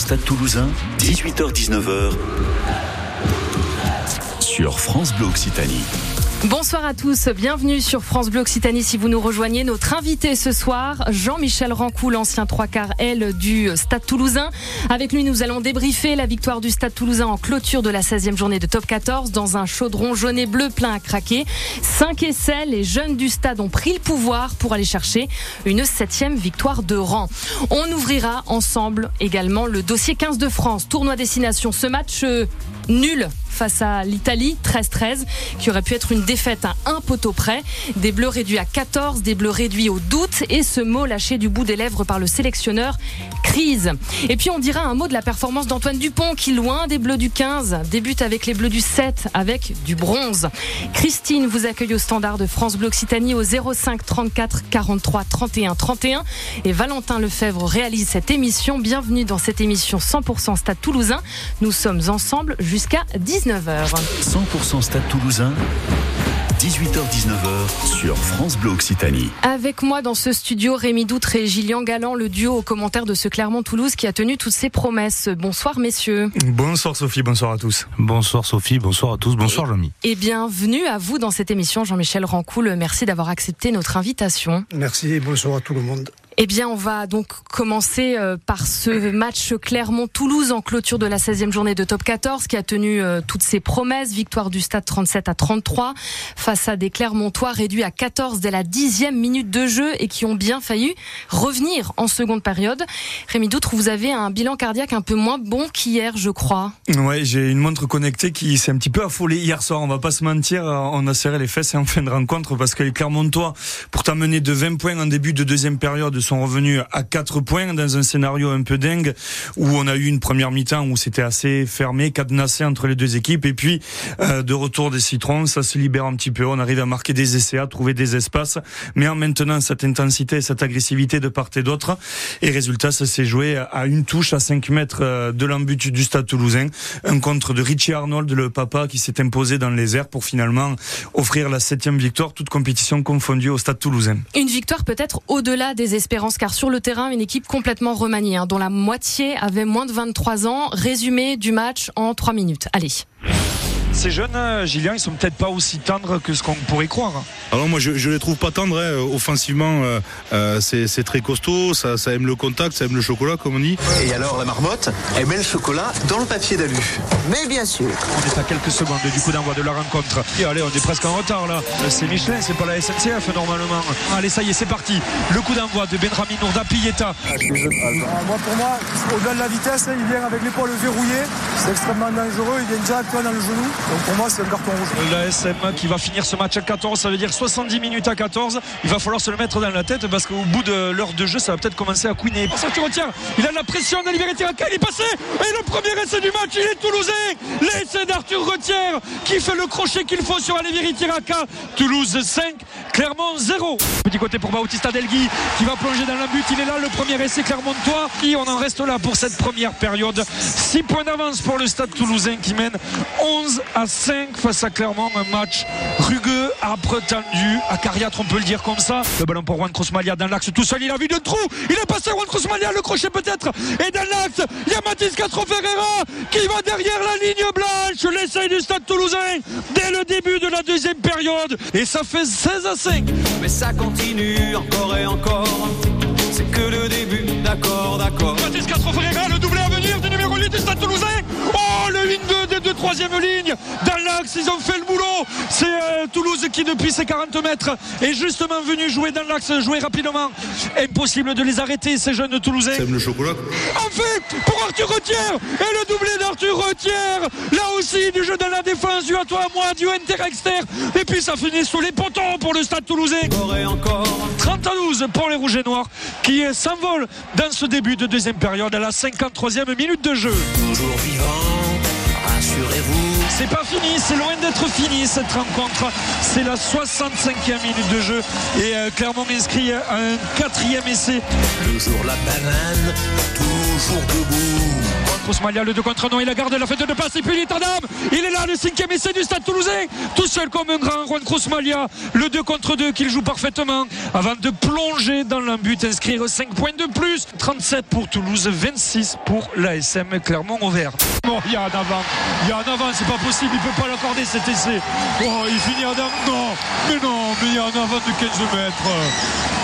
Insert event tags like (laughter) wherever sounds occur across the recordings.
Stade Toulousain, 18h-19h sur France Bleu Occitanie. Bonsoir à tous, bienvenue sur France Bleu Occitanie si vous nous rejoignez. Notre invité ce soir, Jean-Michel Rancou, l'ancien trois quarts L du Stade Toulousain. Avec lui, nous allons débriefer la victoire du Stade Toulousain en clôture de la 16e journée de Top 14 dans un chaudron jaune et bleu plein à craquer. Cinq essais, les jeunes du Stade ont pris le pouvoir pour aller chercher une septième victoire de rang. On ouvrira ensemble également le dossier 15 de France, tournoi destination. Ce match euh, nul face à l'Italie, 13-13, qui aurait pu être une défaite à un poteau près. Des bleus réduits à 14, des bleus réduits au doute et ce mot lâché du bout des lèvres par le sélectionneur, crise. Et puis on dira un mot de la performance d'Antoine Dupont qui, loin des bleus du 15, débute avec les bleus du 7 avec du bronze. Christine vous accueille au standard de France Bleu Occitanie au 05 34 43 31 31 et Valentin Lefebvre réalise cette émission. Bienvenue dans cette émission 100% Stade Toulousain. Nous sommes ensemble 19 100% Stade Toulousain. 18h-19h sur France Bleu Occitanie. Avec moi dans ce studio, Rémi Doutre et Gillian Galland, le duo au commentaire de ce Clermont-Toulouse qui a tenu toutes ses promesses. Bonsoir messieurs. Bonsoir Sophie, bonsoir à tous. Bonsoir Sophie, bonsoir à tous, bonsoir Jean-Mi. Et bienvenue à vous dans cette émission, Jean-Michel Rancoul. Merci d'avoir accepté notre invitation. Merci et bonsoir à tout le monde. Eh bien, on va donc commencer euh, par ce match Clermont-Toulouse en clôture de la 16e journée de Top 14 qui a tenu euh, toutes ses promesses. Victoire du stade 37 à 33 face à des Clermontois réduits à 14 dès la dixième minute de jeu et qui ont bien failli revenir en seconde période. Rémi Doutre, vous avez un bilan cardiaque un peu moins bon qu'hier, je crois. Ouais, j'ai une montre connectée qui s'est un petit peu affolée hier soir. On va pas se mentir, on a serré les fesses en fin de rencontre parce que les Clermontois, pourtant menés de 20 points en début de deuxième période, sont revenus à 4 points dans un scénario un peu dingue où on a eu une première mi-temps où c'était assez fermé, cadenassé entre les deux équipes. Et puis euh, de retour des citrons, ça se libère un petit peu, on arrive à marquer des essais, à trouver des espaces, mais en maintenant cette intensité, cette agressivité de part et d'autre. Et résultat ça s'est joué à une touche à 5 mètres euh, de l'embut du Stade Toulousain, un contre de Richie Arnold, le papa qui s'est imposé dans les airs pour finalement offrir la septième victoire, toute compétition confondue au Stade Toulousain. Une victoire peut-être au-delà des espérances car sur le terrain, une équipe complètement remaniée, hein, dont la moitié avait moins de 23 ans. Résumé du match en 3 minutes. Allez ces jeunes, euh, Gillian, ils sont peut-être pas aussi tendres que ce qu'on pourrait croire. Alors moi, je, je les trouve pas tendres. Hein. Offensivement, euh, euh, c'est très costaud. Ça, ça, aime le contact, ça aime le chocolat, comme on dit. Et alors, la marmotte, elle met le chocolat dans le papier d'alu. Mais bien sûr. On est à quelques secondes du coup d'envoi de la rencontre. Et allez, on est presque en retard là. C'est Michelin, c'est pas la SNCF normalement. Allez, ça y est, c'est parti. Le coup d'envoi de Benjamin Nourda Pilleta. Ah, moi, pour moi, au-delà de la vitesse, il vient avec l'épaule verrouillée. C'est extrêmement dangereux. Il vient directement dans le genou. Donc pour moi, c'est un carton rouge. La SM qui va finir ce match à 14, ça veut dire 70 minutes à 14. Il va falloir se le mettre dans la tête parce qu'au bout de l'heure de jeu, ça va peut-être commencer à couiner. Ça tu retiens, il a la pression d'Olivier Tiraka, il est passé et le premier essai du match, il est toulousain. L'essai d'Arthur Retière qui fait le crochet qu'il faut sur Olivier Tiraka. Toulouse 5, Clermont 0. Petit côté pour Bautista Delgui qui va plonger dans la but. Il est là, le premier essai Clermontois. Et on en reste là pour cette première période. 6 points d'avance pour le stade toulousain qui mène 11 à 5 face à Clermont. Un match rugueux, âpre, tendu, acariâtre, on peut le dire comme ça. Le ballon pour Juan Crosmalia dans l'axe tout seul. Il a vu le trou. Il est passé Juan Crosmalia, le crochet peut-être. Et dans l'axe, il y a Mathis Castro Ferreira qui va derrière la ligne blanche. L'essai du stade toulousain dès le début de la deuxième période. Et ça fait 16 à 5. Mais ça continue encore et encore. C'est que le début, d'accord, d'accord. Mathis Castro Ferreira, le doublé à venir du numéro 8 du stade toulousain. Oh, le 1-2 deux troisième ligne. Dans l'axe, ils ont fait le boulot. C'est euh, Toulouse qui, depuis ses 40 mètres, est justement venu jouer dans l'axe, jouer rapidement. Impossible de les arrêter, ces jeunes Toulousains. C'est le chocolat. En fait, pour Arthur Retière. Et le doublé d'Arthur Retière. Là aussi, du jeu dans la défense, du à toi, à moi, du inter-exter. Et puis ça finit sous les pontons pour le stade toulousain. Encore et encore. 30 à 12 pour les Rouges et Noirs qui s'envolent dans ce début de deuxième période à la 53e minute de jeu. Toujours vivant, rassurez-vous. C'est pas fini, c'est loin d'être fini cette rencontre. C'est la 65e minute de jeu et euh, Clermont inscrit un quatrième essai. Le jour la banane, toujours debout. Kroosmalia, le 2 contre 1, il a gardé la fête de passe et puis il est en dame. Il est là, le cinquième essai du stade toulousain. Tout seul comme un grand Juan Kroosmalia. Le 2 contre 2 qu'il joue parfaitement avant de plonger dans l'embut, inscrire 5 points de plus. 37 pour Toulouse, 26 pour l'ASM Clermont-Auvergne. Bon, il y a un avant. Il y a un avant, c'est pas possible, il peut pas l'accorder cet essai. Oh, il finit en dame. Non, mais non, mais il y a un avant de 15 mètres.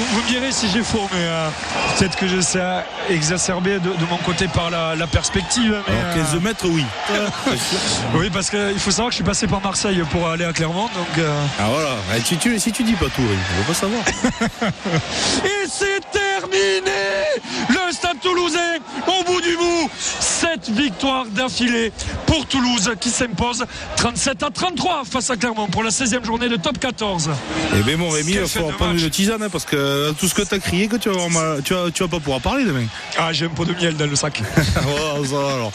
Vous, vous me direz si j'ai faux, mais euh, peut-être que j'essaie exacerbé de, de, mon côté par la, la perspective. Mais, Alors 15 mètres, oui. Euh, (laughs) oui, parce qu'il faut savoir que je suis passé par Marseille pour aller à Clermont. Donc, euh... Ah voilà, si tu, si tu dis pas tout, on va pas savoir. (laughs) Et c'est terminé Le Stade Toulousain, au bout du bout, 7 victoires d'affilée pour Toulouse qui s'impose 37 à 33 face à Clermont pour la 16e journée de top 14. Eh bien mon Rémi, il faut prendre une tisane hein, parce que tout ce que tu as crié, que tu vas, avoir, tu, vas, tu vas pas pouvoir parler demain. Ah, j'ai un pot de miel dans le sac. (laughs) oh, ça, alors.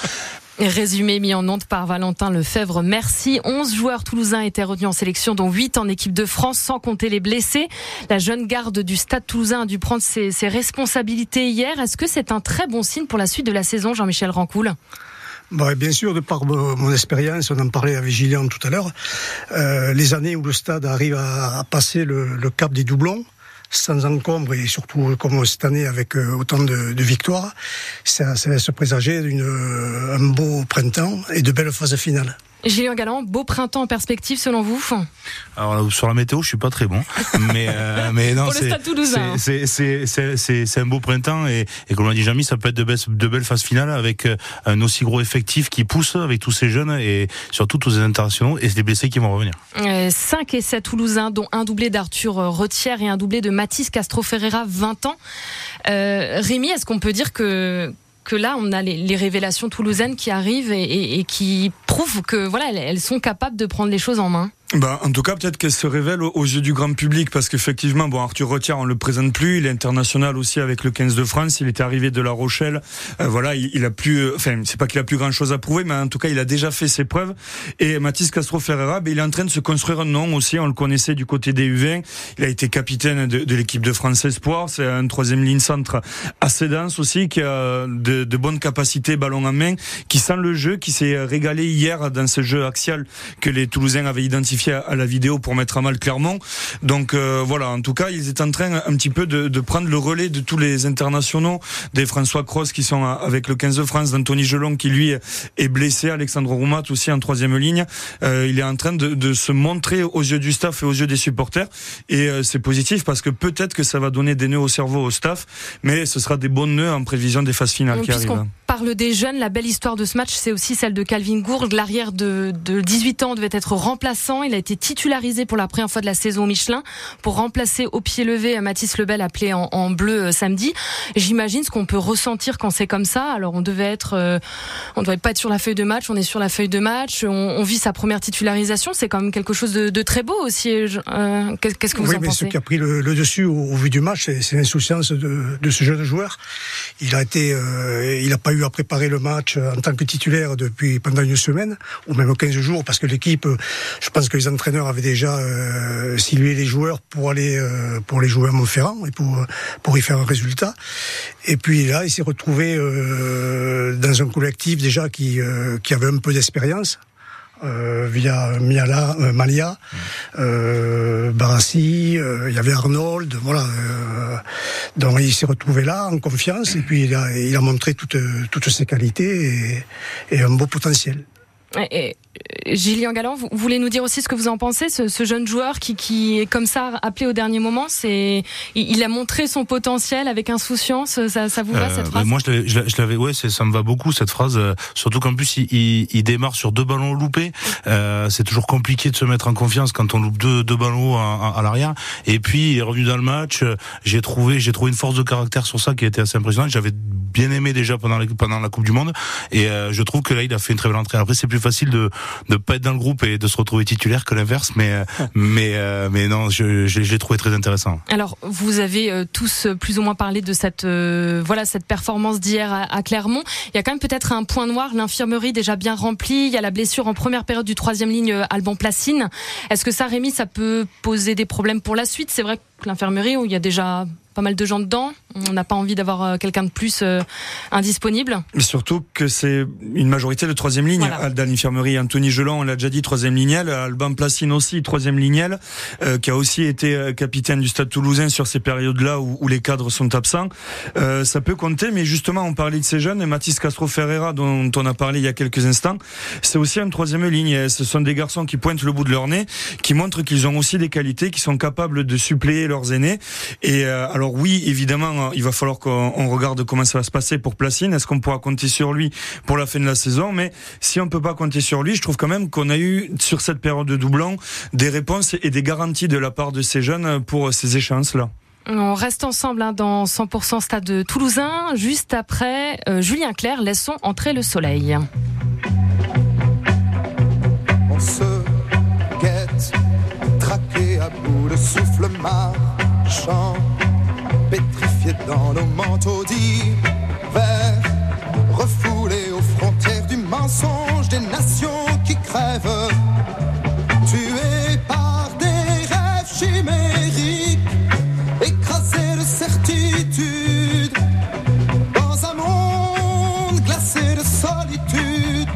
Résumé mis en honte par Valentin Lefebvre. Merci. 11 joueurs toulousains étaient retenus en sélection, dont 8 en équipe de France, sans compter les blessés. La jeune garde du Stade toulousain a dû prendre ses, ses responsabilités hier. Est-ce que c'est un très bon signe pour la suite de la saison, Jean-Michel Rancoul? Bah, bien sûr, de par mon expérience, on en parlait avec Gillian tout à l'heure, euh, les années où le stade arrive à, à passer le, le, cap des doublons, sans encombre et surtout comme cette année avec euh, autant de, victoires, ça, ça laisse présager d'une, un beau printemps et de belles phases finales. Gilles Galland, beau printemps en perspective selon vous Alors sur la météo, je suis pas très bon, mais euh, mais non, (laughs) c'est un beau printemps et, et comme l'a dit Jamy, ça peut être de belles, de belles phases finales avec euh, un aussi gros effectif qui pousse avec tous ces jeunes et surtout tous les internationaux et les blessés qui vont revenir. Euh, 5 et 7 Toulousains, dont un doublé d'Arthur Retière et un doublé de Mathis Castro Ferreira, 20 ans. Euh, Rémi, est-ce qu'on peut dire que que là, on a les, révélations toulousaines qui arrivent et, et, qui prouvent que voilà, elles sont capables de prendre les choses en main. Bah, en tout cas, peut-être qu'elle se révèle aux, yeux du grand public, parce qu'effectivement, bon, Arthur Retière, on le présente plus. Il est international aussi avec le 15 de France. Il était arrivé de La Rochelle. Euh, voilà, il, il, a plus, enfin, c'est pas qu'il a plus grand chose à prouver, mais en tout cas, il a déjà fait ses preuves. Et Mathis Castro Ferreira, ben, il est en train de se construire un nom aussi. On le connaissait du côté des U20. Il a été capitaine de, de l'équipe de France Espoir. C'est un troisième ligne centre assez dense aussi, qui a de, de bonnes capacités ballon en main, qui sent le jeu, qui s'est régalé hier dans ce jeu axial que les Toulousains avaient identifié à la vidéo pour mettre à mal Clermont. Donc euh, voilà, en tout cas, ils étaient en train un petit peu de, de, prendre le relais de tous les internationaux, des François Cross qui sont avec le 15 de France, d'Anthony Gelon qui lui est blessé, Alexandre Roumat aussi en troisième ligne. Euh, il est en train de, de, se montrer aux yeux du staff et aux yeux des supporters. Et euh, c'est positif parce que peut-être que ça va donner des nœuds au cerveau au staff, mais ce sera des bons nœuds en prévision des phases finales qui arrivent. Parle des jeunes, la belle histoire de ce match, c'est aussi celle de Calvin Gourde. L'arrière de, de 18 ans devait être remplaçant. Il a été titularisé pour la première fois de la saison Michelin pour remplacer au pied levé Mathis Lebel appelé en, en bleu euh, samedi. J'imagine ce qu'on peut ressentir quand c'est comme ça. Alors on devait être, euh, on devait pas être sur la feuille de match, on est sur la feuille de match, on, on vit sa première titularisation. C'est quand même quelque chose de, de très beau aussi. Euh, Qu'est-ce que vous oui, en mais pensez Ce qui a pris le, le dessus au, au, vu du match, c'est l'insouciance de, de, ce jeune joueur. Il a été, euh, il n'a pas eu à préparer le match en tant que titulaire depuis pendant une semaine ou même 15 jours parce que l'équipe, je pense que les entraîneurs avaient déjà euh, silué les joueurs pour aller euh, pour les jouer à Montferrand et pour pour y faire un résultat. Et puis là, il s'est retrouvé euh, dans un collectif déjà qui euh, qui avait un peu d'expérience. Euh, via Miala, euh, Malia, euh, Barassi, il y avait Arnold, voilà. donc il s'est retrouvé là en confiance et puis il a, il a montré toutes, toutes ses qualités et, et un beau potentiel. Gillian Galland, vous voulez nous dire aussi ce que vous en pensez, ce, ce jeune joueur qui, qui, est comme ça appelé au dernier moment, c'est, il, a montré son potentiel avec insouciance. Ça, ça vous va cette phrase? Moi, je l'avais, ouais, ça me va beaucoup cette phrase. Euh, surtout qu'en plus, il, il, il, démarre sur deux ballons loupés. Euh, c'est toujours compliqué de se mettre en confiance quand on loupe deux, deux ballons à, à, à l'arrière. Et puis, il est revenu dans le match. J'ai trouvé, j'ai trouvé une force de caractère sur ça qui a été assez impressionnante. J'avais bien aimé déjà pendant la, pendant la Coupe du Monde. Et euh, je trouve que là, il a fait une très belle entrée. Après, c'est plus facile de de pas être dans le groupe et de se retrouver titulaire que l'inverse. Mais (laughs) mais euh, mais non, je, je l'ai trouvé très intéressant. Alors, vous avez euh, tous plus ou moins parlé de cette euh, voilà cette performance d'hier à, à, Clermont. Il y a quand même peut-être un point noir, l'infirmerie déjà bien remplie. Il y a la blessure en première période du troisième ligne Alban Placine. Est-ce que ça, Rémi, ça peut poser des problèmes pour la suite? C'est vrai que l'infirmerie, où il y a déjà pas mal de gens dedans. On n'a pas envie d'avoir euh, quelqu'un de plus euh, indisponible. Mais surtout que c'est une majorité de troisième ligne. Voilà. Dans l'infirmerie, Anthony Gelon, on l'a déjà dit, troisième lignel. Alban Placine aussi, troisième lignel, euh, qui a aussi été euh, capitaine du Stade Toulousain sur ces périodes-là où, où les cadres sont absents. Euh, ça peut compter, mais justement, on parlait de ces jeunes. Et Mathis Castro Ferreira, dont on a parlé il y a quelques instants, c'est aussi une troisième ligne. Et ce sont des garçons qui pointent le bout de leur nez, qui montrent qu'ils ont aussi des qualités, qui sont capables de suppléer aînés. Et euh, alors oui, évidemment, il va falloir qu'on on regarde comment ça va se passer pour Placine. Est-ce qu'on pourra compter sur lui pour la fin de la saison? Mais si on peut pas compter sur lui, je trouve quand même qu'on a eu sur cette période de doublon des réponses et des garanties de la part de ces jeunes pour ces échéances-là. On reste ensemble hein, dans 100% Stade de Toulousain. Juste après, euh, Julien Clerc, laissons entrer le soleil. De souffle marchant, pétrifié dans nos manteaux d'hiver, refoulé aux frontières du mensonge des nations qui crèvent, tués par des rêves chimériques, écrasés de certitude, dans un monde glacé de solitude.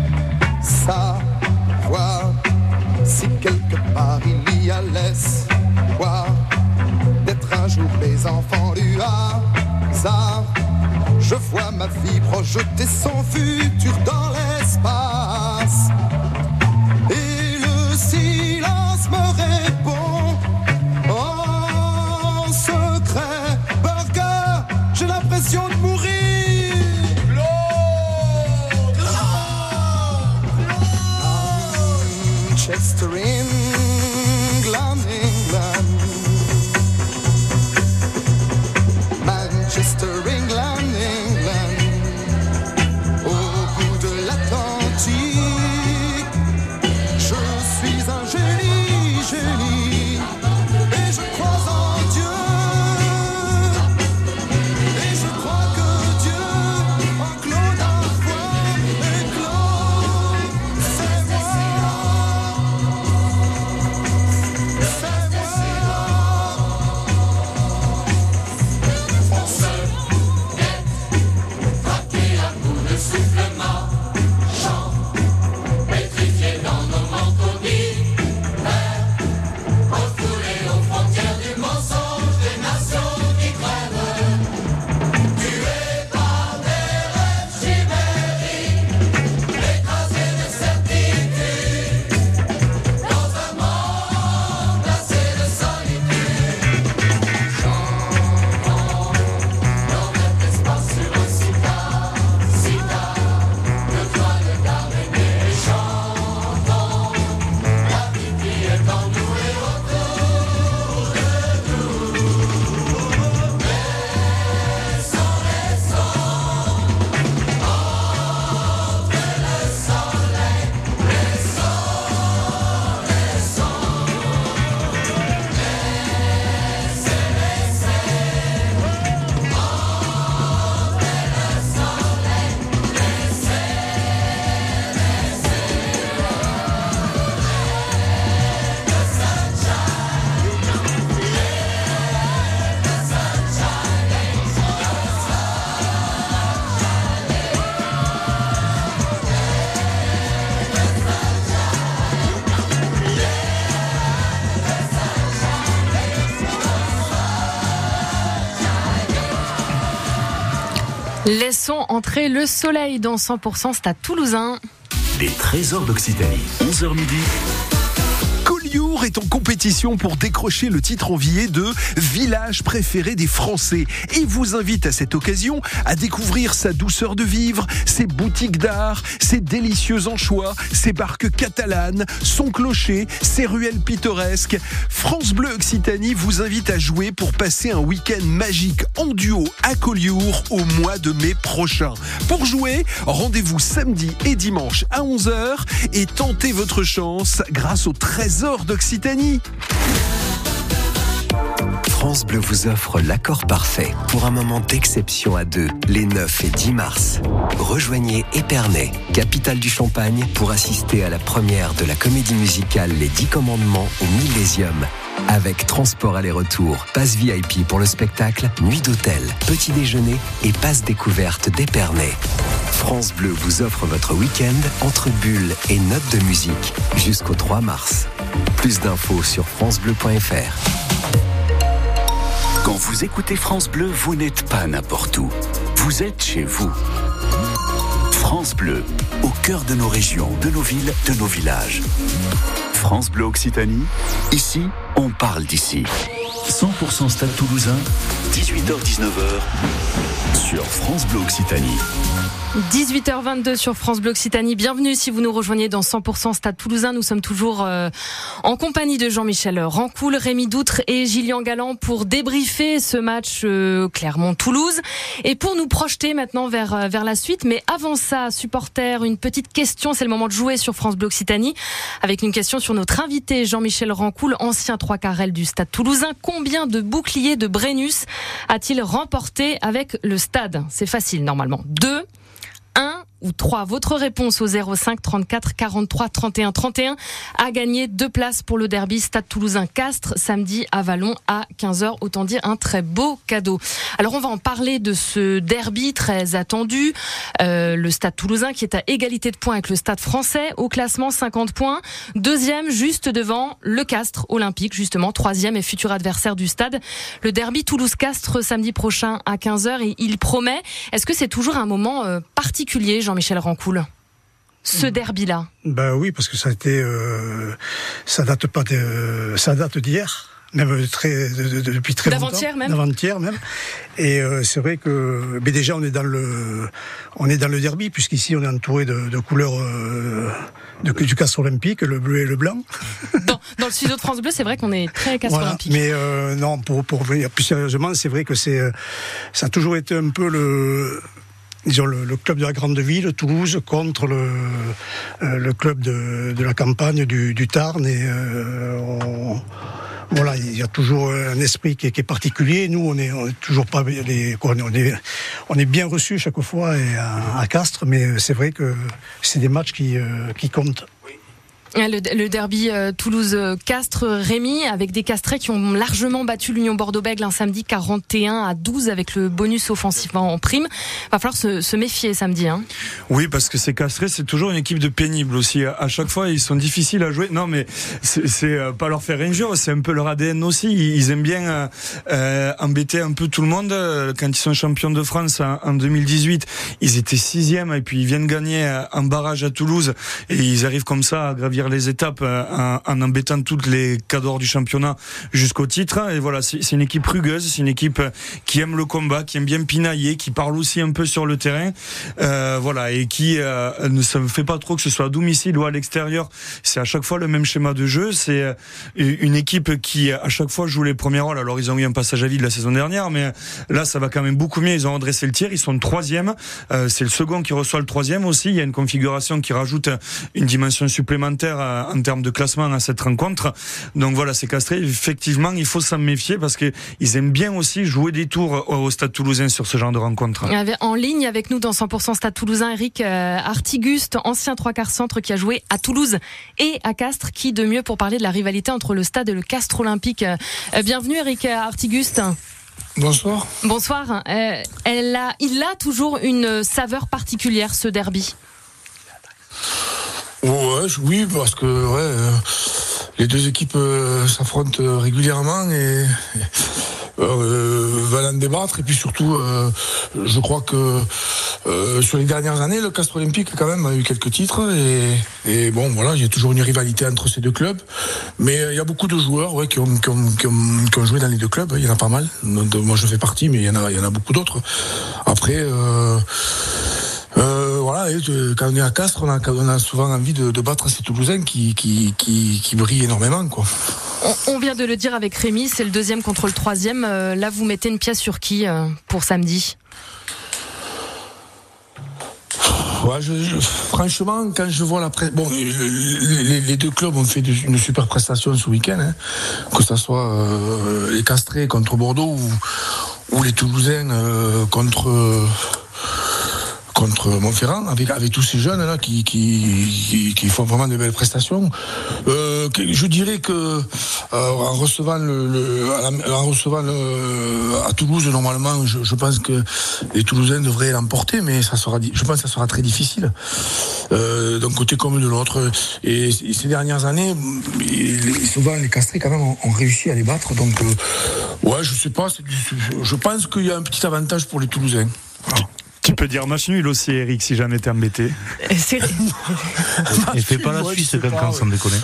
Savoir si quelque part il y a l'espoir jour les enfants du hasard. Je vois ma vie projeter son futur dans l'espace. Laissons entrer le soleil dans 100% Stade Toulousain. Les trésors d'Occitanie. 11h midi. Est en compétition pour décrocher le titre envié de village préféré des Français et vous invite à cette occasion à découvrir sa douceur de vivre, ses boutiques d'art, ses délicieux anchois, ses barques catalanes, son clocher, ses ruelles pittoresques. France Bleu Occitanie vous invite à jouer pour passer un week-end magique en duo à Collioure au mois de mai prochain. Pour jouer, rendez-vous samedi et dimanche à 11h et tentez votre chance grâce au trésor d'Occitanie. France Bleu vous offre l'accord parfait pour un moment d'exception à deux, les 9 et 10 mars. Rejoignez Épernay, capitale du Champagne, pour assister à la première de la comédie musicale Les Dix Commandements au Millésium. Avec transport aller-retour, passe VIP pour le spectacle, nuit d'hôtel, petit déjeuner et passe découverte d'Épernay. France Bleu vous offre votre week-end entre bulles et notes de musique jusqu'au 3 mars. Plus d'infos sur francebleu.fr. Quand vous écoutez France Bleu, vous n'êtes pas n'importe où. Vous êtes chez vous. France Bleu, au cœur de nos régions, de nos villes, de nos villages. France Bleu Occitanie, ici, on parle d'ici. 100% Stade Toulousain, 18h-19h, sur France Bleu Occitanie. 18h22 sur France Bleu Occitanie. Bienvenue si vous nous rejoignez dans 100% Stade Toulousain. Nous sommes toujours euh, en compagnie de Jean-Michel Rancoul, Rémi Doutre et Gillian Galland pour débriefer ce match euh, Clermont-Toulouse et pour nous projeter maintenant vers euh, vers la suite. Mais avant ça, supporter, une petite question. C'est le moment de jouer sur France Bleu Occitanie avec une question sur notre invité Jean-Michel Rancoul, ancien trois carrel du Stade Toulousain. Combien de boucliers de Brennus a-t-il remporté avec le Stade? C'est facile normalement. Deux. 1 ou 3. Votre réponse au 05 34 43 31 31 a gagné deux places pour le derby Stade Toulousain Castres samedi à Vallon à 15h. Autant dire un très beau cadeau. Alors on va en parler de ce derby très attendu. Euh, le Stade Toulousain qui est à égalité de points avec le Stade français au classement 50 points. Deuxième juste devant le Castres Olympique justement. Troisième et futur adversaire du Stade. Le derby Toulouse-Castres samedi prochain à 15h et il promet. Est-ce que c'est toujours un moment euh, particulier Jean-Michel Rancoul ce derby-là Ben oui, parce que ça a été, euh, ça date pas de, ça date d'hier, même très, de, de, depuis très longtemps. D'avant-hier même. D'avant-hier même. Et euh, c'est vrai que, mais déjà on est dans le, on est dans le derby puisqu'ici on est entouré de, de couleurs euh, de, du castre olympique, le bleu et le blanc. (laughs) Dans, dans le studio de France Bleu, c'est vrai qu'on est très castre Voilà. olympique. Mais euh, non, pour pour revenir plus sérieusement, c'est vrai que c'est, ça a toujours été un peu le disons le, le club de la grande ville, Toulouse, contre le, euh, le club de, de la campagne du, du Tarn. Et euh, on- voilà, il y a toujours un esprit qui est, qui est particulier. Nous, on est, on est toujours pas on est, on est bien reçus chaque fois à, à Castres, mais c'est vrai que c'est des matchs qui, euh, qui comptent. Ah, Le, derby euh, Toulouse-Castres, Rémi, avec des Castrés qui ont largement battu l'Union Bordeaux-Bègles un samedi 41 à 12 avec le bonus offensif en, prime. Va falloir se, méfier samedi. Hein. Oui, parce que c'est castré, c'est toujours une équipe de pénible aussi. À chaque fois, ils sont difficiles à jouer. Non, mais c'est euh, pas leur faire injure, c'est un peu leur ADN aussi. Ils aiment bien euh, euh, embêter un peu tout le monde. Euh, Quand ils sont champions de France en, en 2018, ils étaient sixième et puis ils viennent gagner euh, un barrage à Toulouse et ils arrivent comme ça à gravir les étapes euh, en, embêtant toutes les cadors du championnat jusqu'au titre. Et voilà, c'est une équipe rugueuse, c'est une équipe qui aime le combat, qui aime bien pinailler, qui parle aussi un peu sur le terrain. Euh, voilà, et qui euh, ne se fait pas trop que ce soit à domicile ou à l'extérieur. C'est à chaque fois le même schéma de jeu. C'est euh, une équipe qui à chaque fois joue les premiers rôles. Alors ils ont eu un passage à vide la saison dernière, mais là ça va quand même beaucoup mieux. Ils ont redressé le tir, ils sont troisième. Euh, c'est le second qui reçoit le troisième aussi. Il y a une configuration qui rajoute une dimension supplémentaire euh, en termes de classement à cette rencontre. Donc voilà, c'est castré. Effectivement, il faut s'en méfier parce que ils aiment bien aussi jouer des tours au au Stade Toulousain sur ce genre de rencontre. Il y avait En ligne avec nous dans 100% Stade Toulousain, Eric euh, Artiguste, ancien trois quarts centre qui a joué à Toulouse et à Castres. Qui de mieux pour parler de la rivalité entre le Stade et le Castres Olympique Euh, euh, Bienvenue Eric Artiguste. Bonsoir. Bonsoir. Euh, elle a, il a toujours une saveur particulière ce derby? Ouais, oui, parce que ouais, euh, les deux équipes euh, s'affrontent euh, régulièrement et euh, veulent en débattre. Et puis surtout, euh, je crois que euh, sur les dernières années, le Castre Olympique quand même a eu quelques titres et, et bon, voilà, il y a toujours une rivalité entre ces deux clubs. Mais euh, il y a beaucoup de joueurs ouais, qui, ont, qui, ont, qui, ont, qui ont joué dans les deux clubs. Il y en a pas mal. Moi, je fais partie, mais il y en a, il y en a beaucoup d'autres. Après. Euh, voilà, et, euh, quand on est à Castres, on a, on a souvent envie de, de battre ces Toulousains qui, qui, qui, qui brillent énormément. Quoi. On, on vient de le dire avec Rémi, c'est le deuxième contre le troisième. Euh, là, vous mettez une pièce sur qui euh, pour samedi? Ouais, je, je- franchement, quand je vois la presse, bon, le- les, les deux clubs ont fait une super prestation ce week-end, hein. que ce soit euh, les Castrés contre Bordeaux ou, ou les Toulousains euh, contre contre Montferrand, avec, tous ces jeunes là qui, font vraiment de belles prestations. Euh, je dirais que euh, recevant le, recevant à Toulouse normalement, je, pense que les Toulousains devraient l'emporter, mais ça sera, je pense que ça sera très difficile euh, d'un côté comme de l'autre. Et, ces dernières années, souvent les Castrés quand même ont, réussi à les battre. Donc ouais, je sais pas, je pense qu'il y a un petit avantage pour les Toulousains. Tu peux dire match nul aussi, Eric, si jamais t'es embêté. Il (laughs) fait pas la Suisse quand même, sans déconner.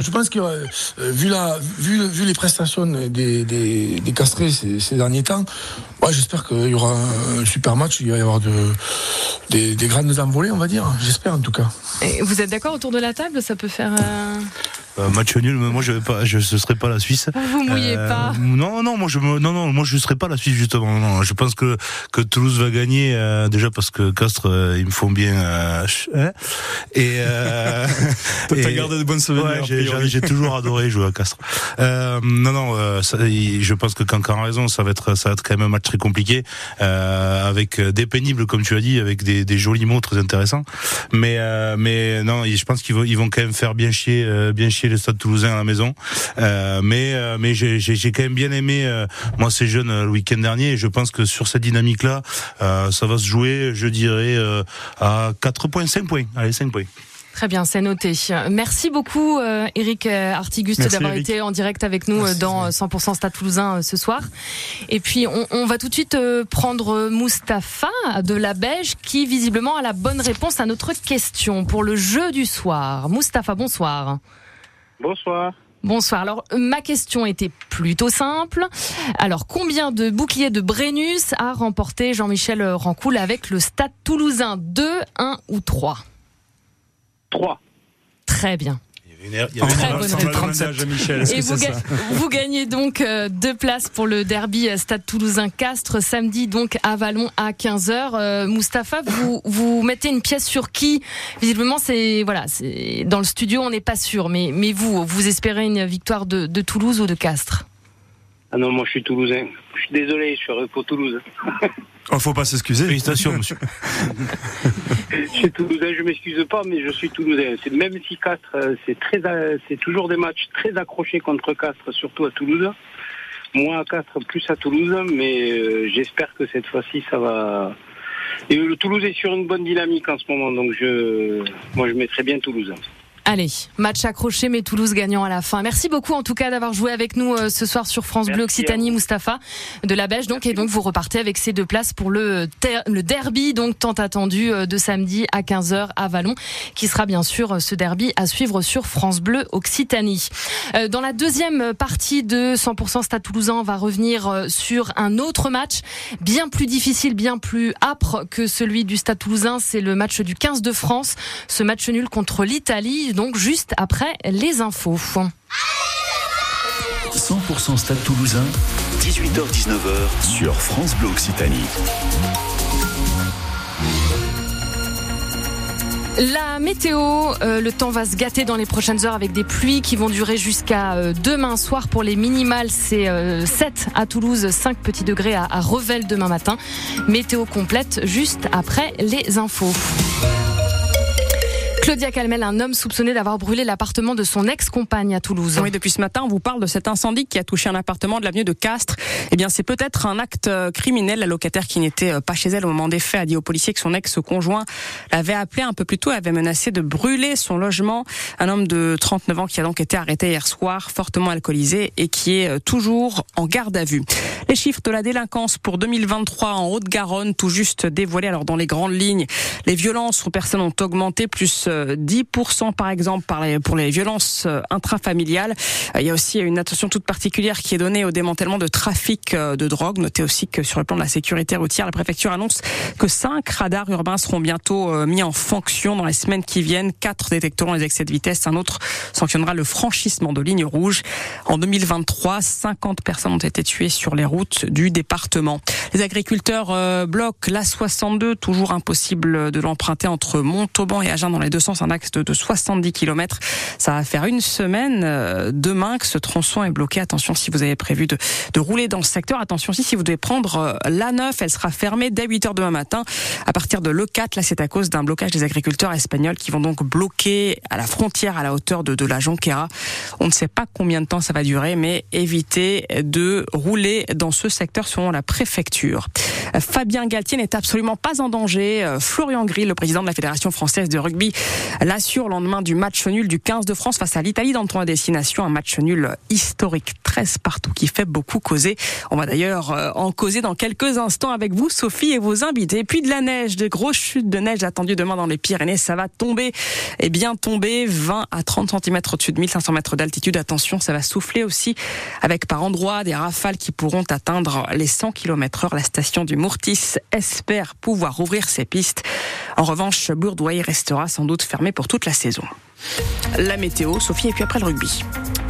je pense que euh, vu, la, vu, vu, les prestations des, des, des castrés ces, derniers temps, ouais, j'espère qu'il y aura un super match, il va y avoir de, des, des grandes envolées, on va dire. J'espère en tout cas. Et vous êtes d'accord autour de la table? Ça peut faire. Euh, euh, match nul, moi je vais pas, je ce serait pas la Suisse. (laughs) Vous mouillez euh, pas. Non, non, moi je non, non, moi je serais pas la Suisse justement. Non, je pense que que Toulouse va gagner euh, déjà parce que Castres euh, ils me font bien. Hein et (laughs) t'as gardé de bonnes souvenirs. Ouais, j'ai toujours (laughs) adoré jouer à Castres. non, non, ça, je pense que quand a raison, ça va être ça va être quand même un match très compliqué avec des pénibles comme tu as dit, avec des, des jolis mots très intéressants. Mais mais non, je pense qu'ils vont ils vont quand même faire bien chier bien chier le Stade Toulousain à la maison. Euh, mais euh, mais j'ai quand même bien aimé euh, moi ces jeunes le week-end dernier. Et je pense que sur cette dynamique-là, ça va se jouer, je dirais, à 4 points, 5 points. Allez, 5 points. Très bien, c'est noté. Merci beaucoup, Eric Artiguste, d'avoir été en direct avec nous dans 100% Stade Toulousain ce soir. Et puis, on, on va tout de suite prendre Mustapha de la Beige, qui visiblement a la bonne réponse à notre question pour le jeu du soir. Mustapha, bonsoir. Bonsoir. Bonsoir. Alors, ma question était plutôt simple. Alors, combien de boucliers de Brennus a remporté Jean-Michel Rancoul avec le Stade toulousain? 2, 1 ou 3 3. Très bien. Et vous, gagnez donc euh, deux places pour le derby euh, Stade Toulousain Castres samedi donc à Vallon à 15h. Euh, Mustapha, vous vous mettez une pièce sur qui? Visiblement c'est voilà, c'est dans le studio on n'est pas sûr, mais mais vous vous espérez une victoire de, de Toulouse ou de Castres? Ah non, moi je suis toulousain. Je suis désolé, je suis pour Toulouse. (laughs) Oh, faut pas s'excuser. Félicitations, monsieur. (laughs) je suis toulousain, je m'excuse pas, mais je suis toulousain. Même si Castres, euh, c'est très, euh, c'est toujours des matchs très accrochés contre Castres, surtout à Toulouse. Moi à Castres, plus à Toulouse, mais euh, j'espère que cette fois-ci, ça va. Et le Toulouse est sur une bonne dynamique en ce moment, donc je, moi, je mettrais bien Toulouse. Allez, match accroché, mais Toulouse gagnant à la fin. Merci beaucoup en tout cas d'avoir joué avec nous euh, ce soir sur France Bleu Occitanie, Mustapha de la Beige. Donc et donc vous repartez avec ces deux places pour le le derby donc tant attendu euh, de samedi à 15h à Vallon, qui sera bien sûr euh, ce derby à suivre sur France Bleu Occitanie. Dans la deuxième partie de 100% Stade Toulousain, on va revenir sur un autre match bien plus difficile, bien plus âpre que celui du Stade Toulousain. C'est le match du 15 de France, ce match nul contre l'Italie donc juste après les infos. 100% Stade Toulousain, 18h-19h sur France Bleu Occitanie. La météo, euh, le temps va se gâter dans les prochaines heures avec des pluies qui vont durer jusqu'à euh, demain soir. Pour les minimales, c'est 7 euh, à Toulouse, 5 petits degrés à, à Revel demain matin. Météo complète juste après les infos. Claudia Calmel, un homme soupçonné d'avoir brûlé l'appartement de son ex-compagne à Toulouse. Oui, depuis ce matin, on vous parle de cet incendie qui a touché un appartement de l'avenue de Castres. Eh bien, c'est peut-être un acte euh, criminel. La locataire qui n'était euh, pas chez elle au moment des faits a dit aux policiers que son ex-conjoint l'avait appelé un peu plus tôt avait menacé de brûler son logement. Un homme de 39 ans qui a donc été arrêté hier soir, fortement alcoolisé et qui est euh, toujours en garde à vue. Les chiffres de la délinquance pour 2023 en Haute-Garonne, tout juste dévoilés. Alors, dans les grandes lignes, les violences aux personnes ont augmenté, plus 10% par exemple pour les violences euh, intrafamiliales. Euh, il y a aussi une attention toute particulière qui est donnée au démantèlement de trafic euh, de drogue. Notez aussi que sur le plan de la sécurité routière, la préfecture annonce que cinq radars urbains seront bientôt mis en fonction dans les semaines qui viennent. Quatre détecteront les excès de vitesse, un autre sanctionnera le franchissement de lignes rouges. En 2023, 50 personnes ont été tuées sur les routes du département. Les agriculteurs bloquent la 62, toujours impossible de l'emprunter entre Montauban et Agen dans les deux sens, un axe de 70 km. Ça va faire une semaine euh, demain que ce tronçon est bloqué. Attention si vous avez prévu de, rouler dans ce secteur. Attention aussi si vous devez prendre euh, l'A9, elle sera fermée dès 8 heures demain matin. À partir de l'E4, là c'est à cause d'un blocage des agriculteurs espagnols qui vont donc bloquer à la frontière à la hauteur de, la Jonquera. On ne sait pas combien de temps ça va durer, mais évitez de rouler dans ce secteur selon la préfecture. Fabien Galtier n'est absolument pas en danger. Florian Gris, le président de la Fédération française de rugby, l'assure lendemain du match nul du 15 de France face à l'Italie dans le tournoi destination, un match nul historique 13 partout qui fait beaucoup causer. On va d'ailleurs euh, en causer dans quelques instants avec vous, Sophie, et vos invités. Et puis de la neige, de grosses chutes de neige attendues demain dans les Pyrénées. Ça va tomber et bien tomber 20 à 30 cm au-dessus de 1500 mètres d'altitude. Attention, ça va souffler aussi avec par endroits des rafales qui pourront atteindre les 100 km heure. La station du Mourtis espère pouvoir ouvrir ses pistes. En revanche, Bourdouay restera sans doute fermé pour toute la saison. La météo, Sophie, et puis après le rugby.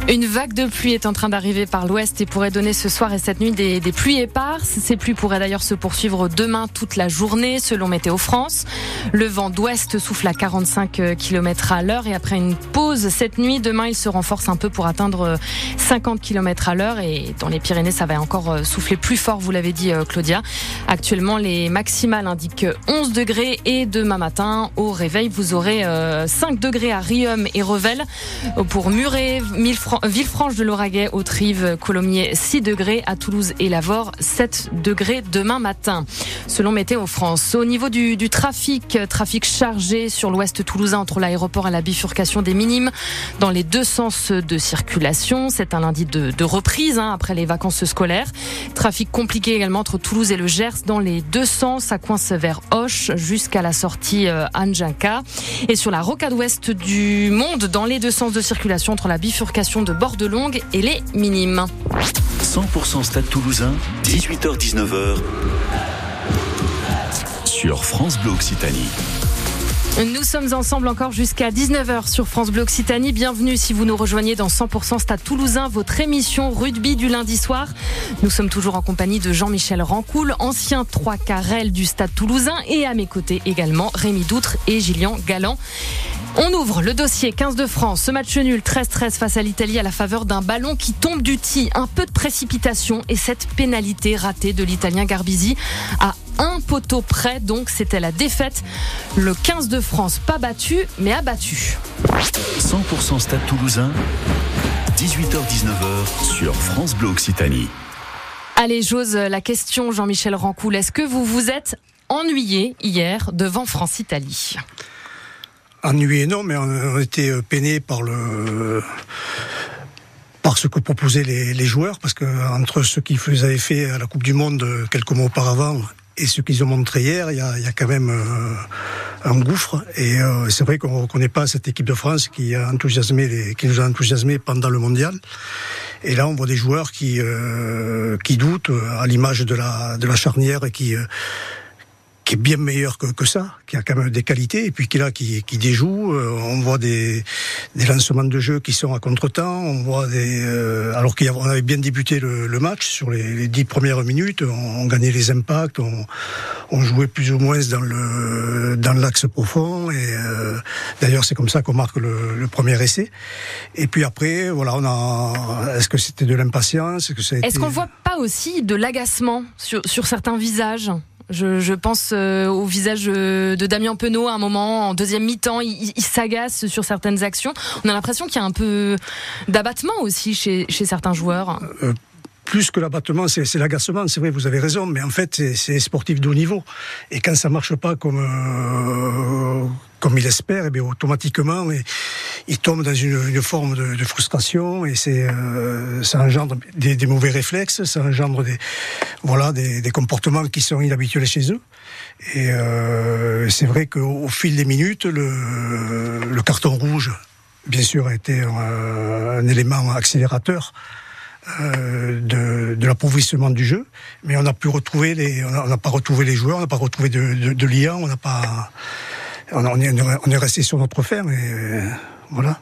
Une vague de pluie est en train d'arriver par l'ouest et pourrait donner ce soir et cette nuit des, pluies éparses. Ces pluies pourraient d'ailleurs se poursuivre demain toute la journée selon Météo France. Le vent d'ouest souffle à 45 km à l'heure et après une pause cette nuit, demain il se renforce un peu pour atteindre 50 km à l'heure et dans les Pyrénées ça va encore souffler plus fort, vous l'avez dit Claudia. Actuellement les maximales indiquent 11 degrés et demain matin au réveil vous aurez 5 degrés à Et Revel pour Muret, 1000 francs Villefranche de Lauragais, Autrive, Colomiers 6 degrés, à Toulouse et Lavore 7 degrés demain matin. Selon Météo France, au niveau du, trafic, trafic chargé sur l'ouest toulousain entre l'aéroport et la bifurcation des minimes dans les deux sens de circulation. C'est un lundi de, reprise hein, après les vacances scolaires. Trafic compliqué également entre Toulouse et le Gers dans les deux sens. Ça coince vers Hoche jusqu'à la sortie euh. Et sur la rocade ouest du monde dans les deux sens de circulation entre la bifurcation de Bordelongue et les minimes. 100% Stade Toulousain, 18h-19h sur France Bleu Occitanie. Nous sommes ensemble encore jusqu'à 19h sur France Bleu Occitanie. Bienvenue si vous nous rejoignez dans 100% Stade Toulousain, votre émission rugby du lundi soir. Nous sommes toujours en compagnie de Jean-Michel Rancoul, ancien 3 carrel du Stade Toulousain et à mes côtés également Rémi Doutre et Gillian Galland. On ouvre le dossier 15 de France. Ce match nul 13-13 face à l'Italie à la faveur d'un ballon qui tombe du tee. Un peu de précipitation et cette pénalité ratée de l'Italien Garbisi à un poteau près. Donc c'était la défaite. Le 15 de France pas battu mais abattu. 100% Stade Toulousain, 18h-19h sur France Bleu Occitanie. Allez, j'ose la question, Jean-Michel Rancoul. Est-ce que vous vous êtes ennuyé hier devant France-Italie ennuyé non, mais on était peiné par le par ce que proposaient les, les, joueurs, parce que entre ce qu'ils avaient fait à la Coupe du Monde quelques mois auparavant et ce qu'ils ont montré hier, il y a, y a quand même euh, un gouffre. Et euh, c'est vrai qu'on ne reconnaît pas cette équipe de France qui a enthousiasmé, les, qui nous a enthousiasmé pendant le mondial. Et là, on voit des joueurs qui euh, qui doutent, à l'image de la de la charnière et qui qui est bien meilleur que, que ça, qui a quand même des qualités, et puis qui là, qui, qui déjoue. Euh, on voit des, des lancements de jeu qui sont à contre-temps. On voit des, euh, alors qu'on avait bien débuté le, le match sur les, les, dix premières minutes, on, on gagnait les impacts, on, on, jouait plus ou moins dans le dans l'axe profond. Et euh, d'ailleurs, c'est comme ça qu'on marque le, le, premier essai. Et puis après, voilà, on a. Est-ce que c'était de l'impatience Est-ce est qu'on voit pas aussi de l'agacement sur, sur certains visages? Je, pense euh, au visage de Damien Penaud à un moment, en deuxième mi-temps, il, il s'agace sur certaines actions. On a l'impression qu'il y a un peu d'abattement aussi chez, certains joueurs. Euh, plus que l'abattement, c'est l'agacement, c'est vrai, vous avez raison, mais en fait, c'est sportif de haut niveau. Et quand ça marche pas comme euh, comme il espère, et eh bien automatiquement, il, il tombe dans une, une forme de, de, frustration et c'est euh, ça engendre des, des, mauvais réflexes, ça engendre des voilà des, des comportements qui sont inhabituels chez eux. Et euh, c'est vrai qu'au fil des minutes, le, le carton rouge, bien sûr, a été un, un élément accélérateur. Euh, de, de l'appauvrissement du jeu, mais on n'a pu retrouver les, on n'a pas retrouvé les joueurs, on n'a pas retrouvé de, de, de lien, on n'a pas, on, est, on est resté sur notre fin, et voilà.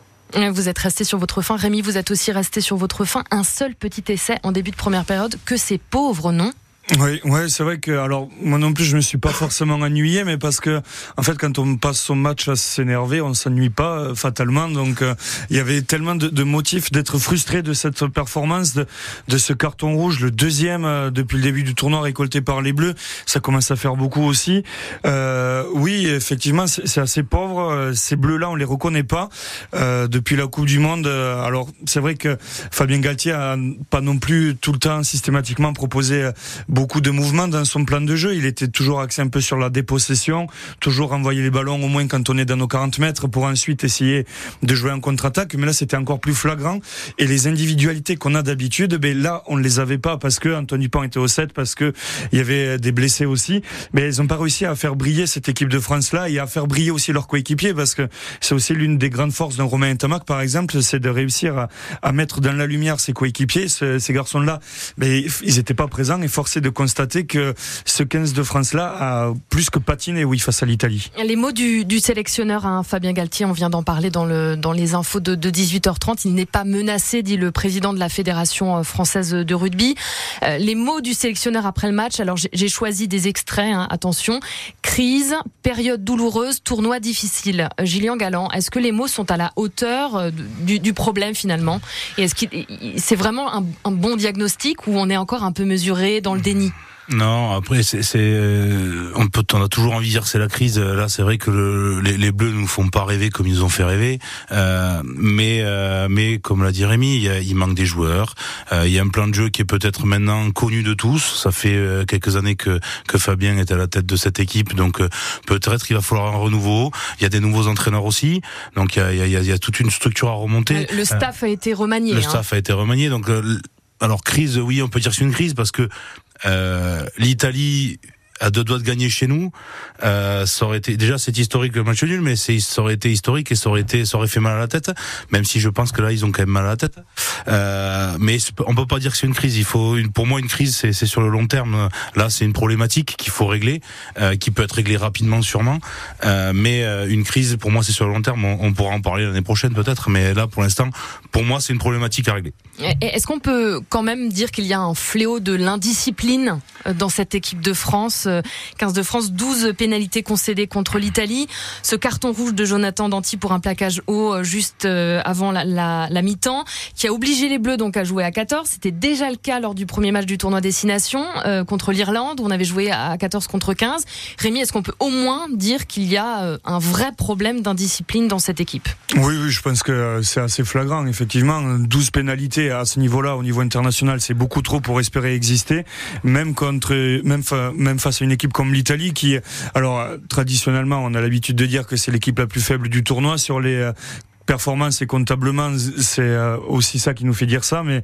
Vous êtes resté sur votre fin. Rémi, vous êtes aussi resté sur votre fin. Un seul petit essai en début de première période. Que c'est pauvre, non Oui, ouais, c'est vrai que alors moi non plus je me suis pas forcément ennuyé, mais parce que en fait quand on passe son match à s'énerver, on s'ennuie pas euh, fatalement. Donc euh, il y avait tellement de, de motifs d'être frustré de cette performance, de, de ce carton rouge, le deuxième euh, depuis le début du tournoi récolté par les Bleus. Ça commence à faire beaucoup aussi. oui, effectivement, c'est assez pauvre. Ces Bleus-là, on les reconnaît pas depuis la Coupe du Monde. alors c'est vrai que Fabien Galtier a pas non plus tout le temps systématiquement proposé beaucoup de mouvements dans son plan de jeu. Il était toujours axé un peu sur la dépossession, toujours envoyer les ballons au moins quand on est dans nos 40 mètres pour ensuite essayer de jouer en contre-attaque. Mais là, c'était encore plus flagrant. Et les individualités qu'on a d'habitude, ben là, on ne les avait pas parce que Anthony Pan était au 7, parce que il y avait des blessés aussi. Mais ils n'ont pas réussi à faire briller cette équipe de France-là et à faire briller aussi leurs coéquipiers parce que c'est aussi l'une des grandes forces d'un Romain Tamac, par exemple, c'est de réussir à, mettre dans la lumière ses coéquipiers. Ces, garçons-là, mais ils n'étaient pas présents et forcés de constater que ce 15 de France-là a plus que patiné, oui, face à l'Italie. Les mots du, sélectionneur, hein, Fabien Galtier, on vient d'en parler dans, le, dans les infos de, de 18h30. Il n'est pas menacé, dit le président de la Fédération euh, française de rugby. Euh, les mots du sélectionneur après le match, alors j'ai choisi des extraits, hein, attention. Crise, période douloureuse, tournoi difficile. Euh, Gillian Galland, est-ce que les mots sont à la hauteur du, du problème finalement? Et est-ce que c'est vraiment un, bon diagnostic ou on est encore un peu mesuré dans le déni non, après c'est euh, on peut on a toujours envie de dire c'est la crise. Là, c'est vrai que le, les, les, Bleus nous font pas rêver comme ils nous ont fait rêver. Euh, mais euh, mais comme l'a dit Rémi, il, il, manque des joueurs. Euh, il y a un plan de jeu qui est peut-être maintenant connu de tous. Ça fait euh, quelques années que que Fabien est à la tête de cette équipe, donc peut-être qu'il va falloir un renouveau. Il y a des nouveaux entraîneurs aussi, donc il y a, il y a, il y a toute une structure à remonter. Le, staff a été remanié. Le hein. staff a été remanié, donc alors crise, oui, on peut dire c'est une crise parce que L'Italie à deux doigts de gagner chez nous, euh, ça aurait été déjà c'est historique le match nul, mais ça aurait été historique et ça aurait été ça aurait fait mal à la tête. Même si je pense que là ils ont quand même mal à la tête. Euh, mais on peut pas dire que c'est une crise. Il faut une, pour moi une crise c'est c'est sur le long terme. Là c'est une problématique qu'il faut régler, euh, qui peut être réglée rapidement sûrement. Euh, mais euh, une crise pour moi c'est sur le long terme. On, on pourra en parler l'année prochaine peut-être, mais là pour l'instant pour moi c'est une problématique à régler. Est-ce qu'on peut quand même dire qu'il y a un fléau de l'indiscipline euh, dans cette équipe de France 15 euh, de France, 12 pénalités concédées contre l'Italie. Ce carton rouge de Jonathan Danty pour un plaquage haut euh, juste avant la, mi-temps, qui a obligé les Bleus donc à jouer à 14. C'était déjà le cas lors du premier match du tournoi Destination euh, contre l'Irlande, où on avait joué à 14 contre 15. Rémi, est-ce qu'on peut au moins dire qu'il y a un vrai problème d'indiscipline dans cette équipe? Oui, oui, je pense que c'est assez flagrant, effectivement. 12 pénalités à ce niveau-là, au niveau international, c'est beaucoup trop pour espérer exister, même contre, même, même face à une équipe comme l'Italie, qui, alors traditionnellement, on a l'habitude de dire que c'est l'équipe la plus faible du tournoi sur les euh, performance et comptablement, c'est euh, aussi ça qui nous fait dire ça, mais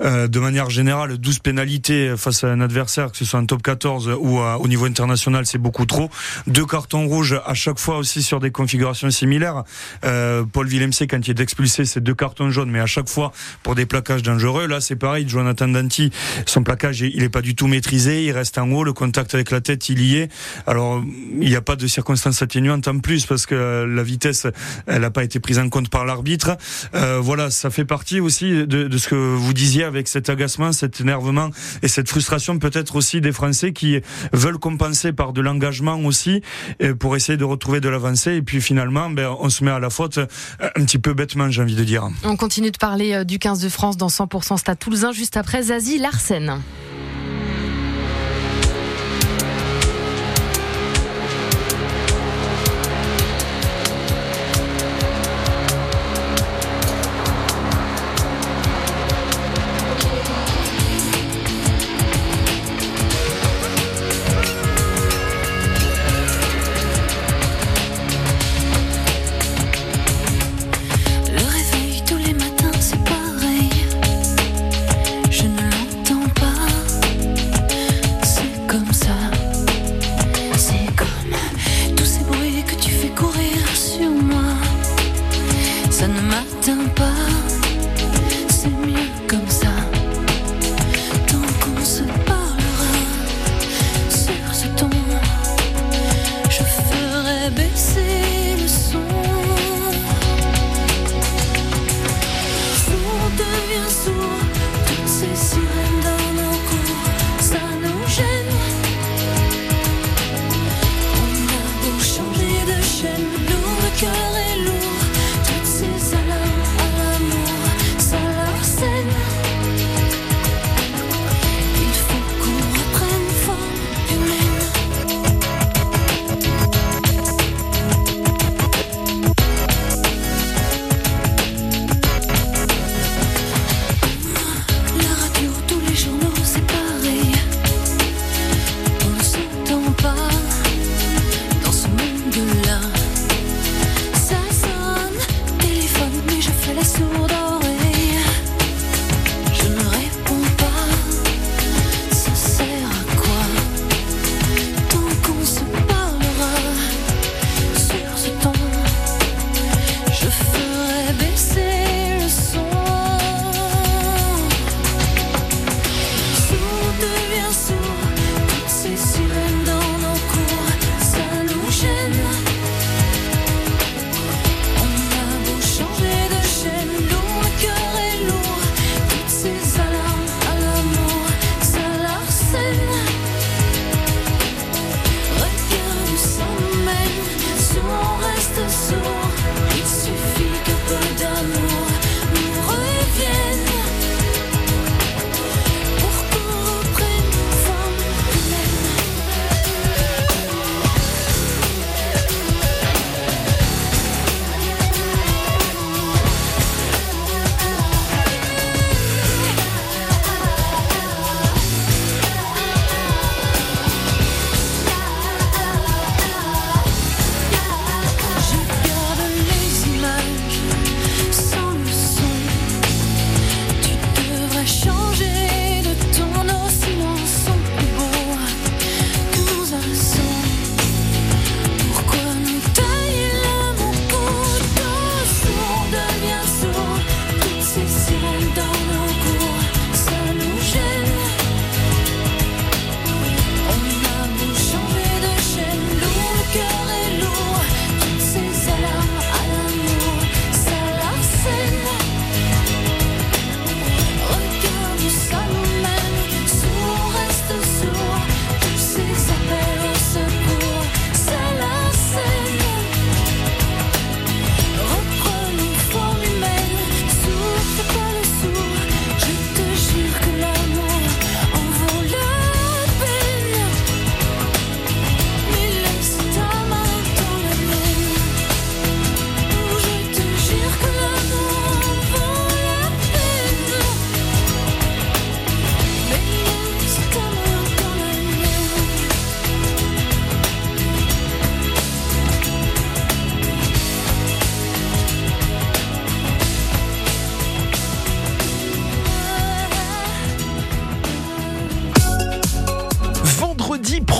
euh, de manière générale, 12 pénalités face à un adversaire, que ce soit un top 14 ou au niveau international, c'est beaucoup trop. Deux cartons rouges à chaque fois aussi sur des configurations similaires. Euh, Paul Villemc, quand il est expulsé, c'est deux cartons jaunes, mais à chaque fois pour des plaquages dangereux. Là, c'est pareil, Jonathan Danti, son plaquage, il est pas du tout maîtrisé, il reste en haut, le contact avec la tête, il y est. Alors, il n'y a pas de circonstances atténuantes en plus, parce que la vitesse, elle n'a pas été prise en compte par l'arbitre. Euh, voilà, ça fait partie aussi de, ce que vous disiez avec cet agacement, cet énervement et cette frustration peut-être aussi des Français qui veulent compenser par de l'engagement aussi pour essayer de retrouver de l'avancée. Et puis finalement, ben, on se met à la faute un petit peu bêtement, j'ai envie de dire. On continue de parler euh, du 15 de France dans 100% Stade Toulousain juste après Zazie Larsen.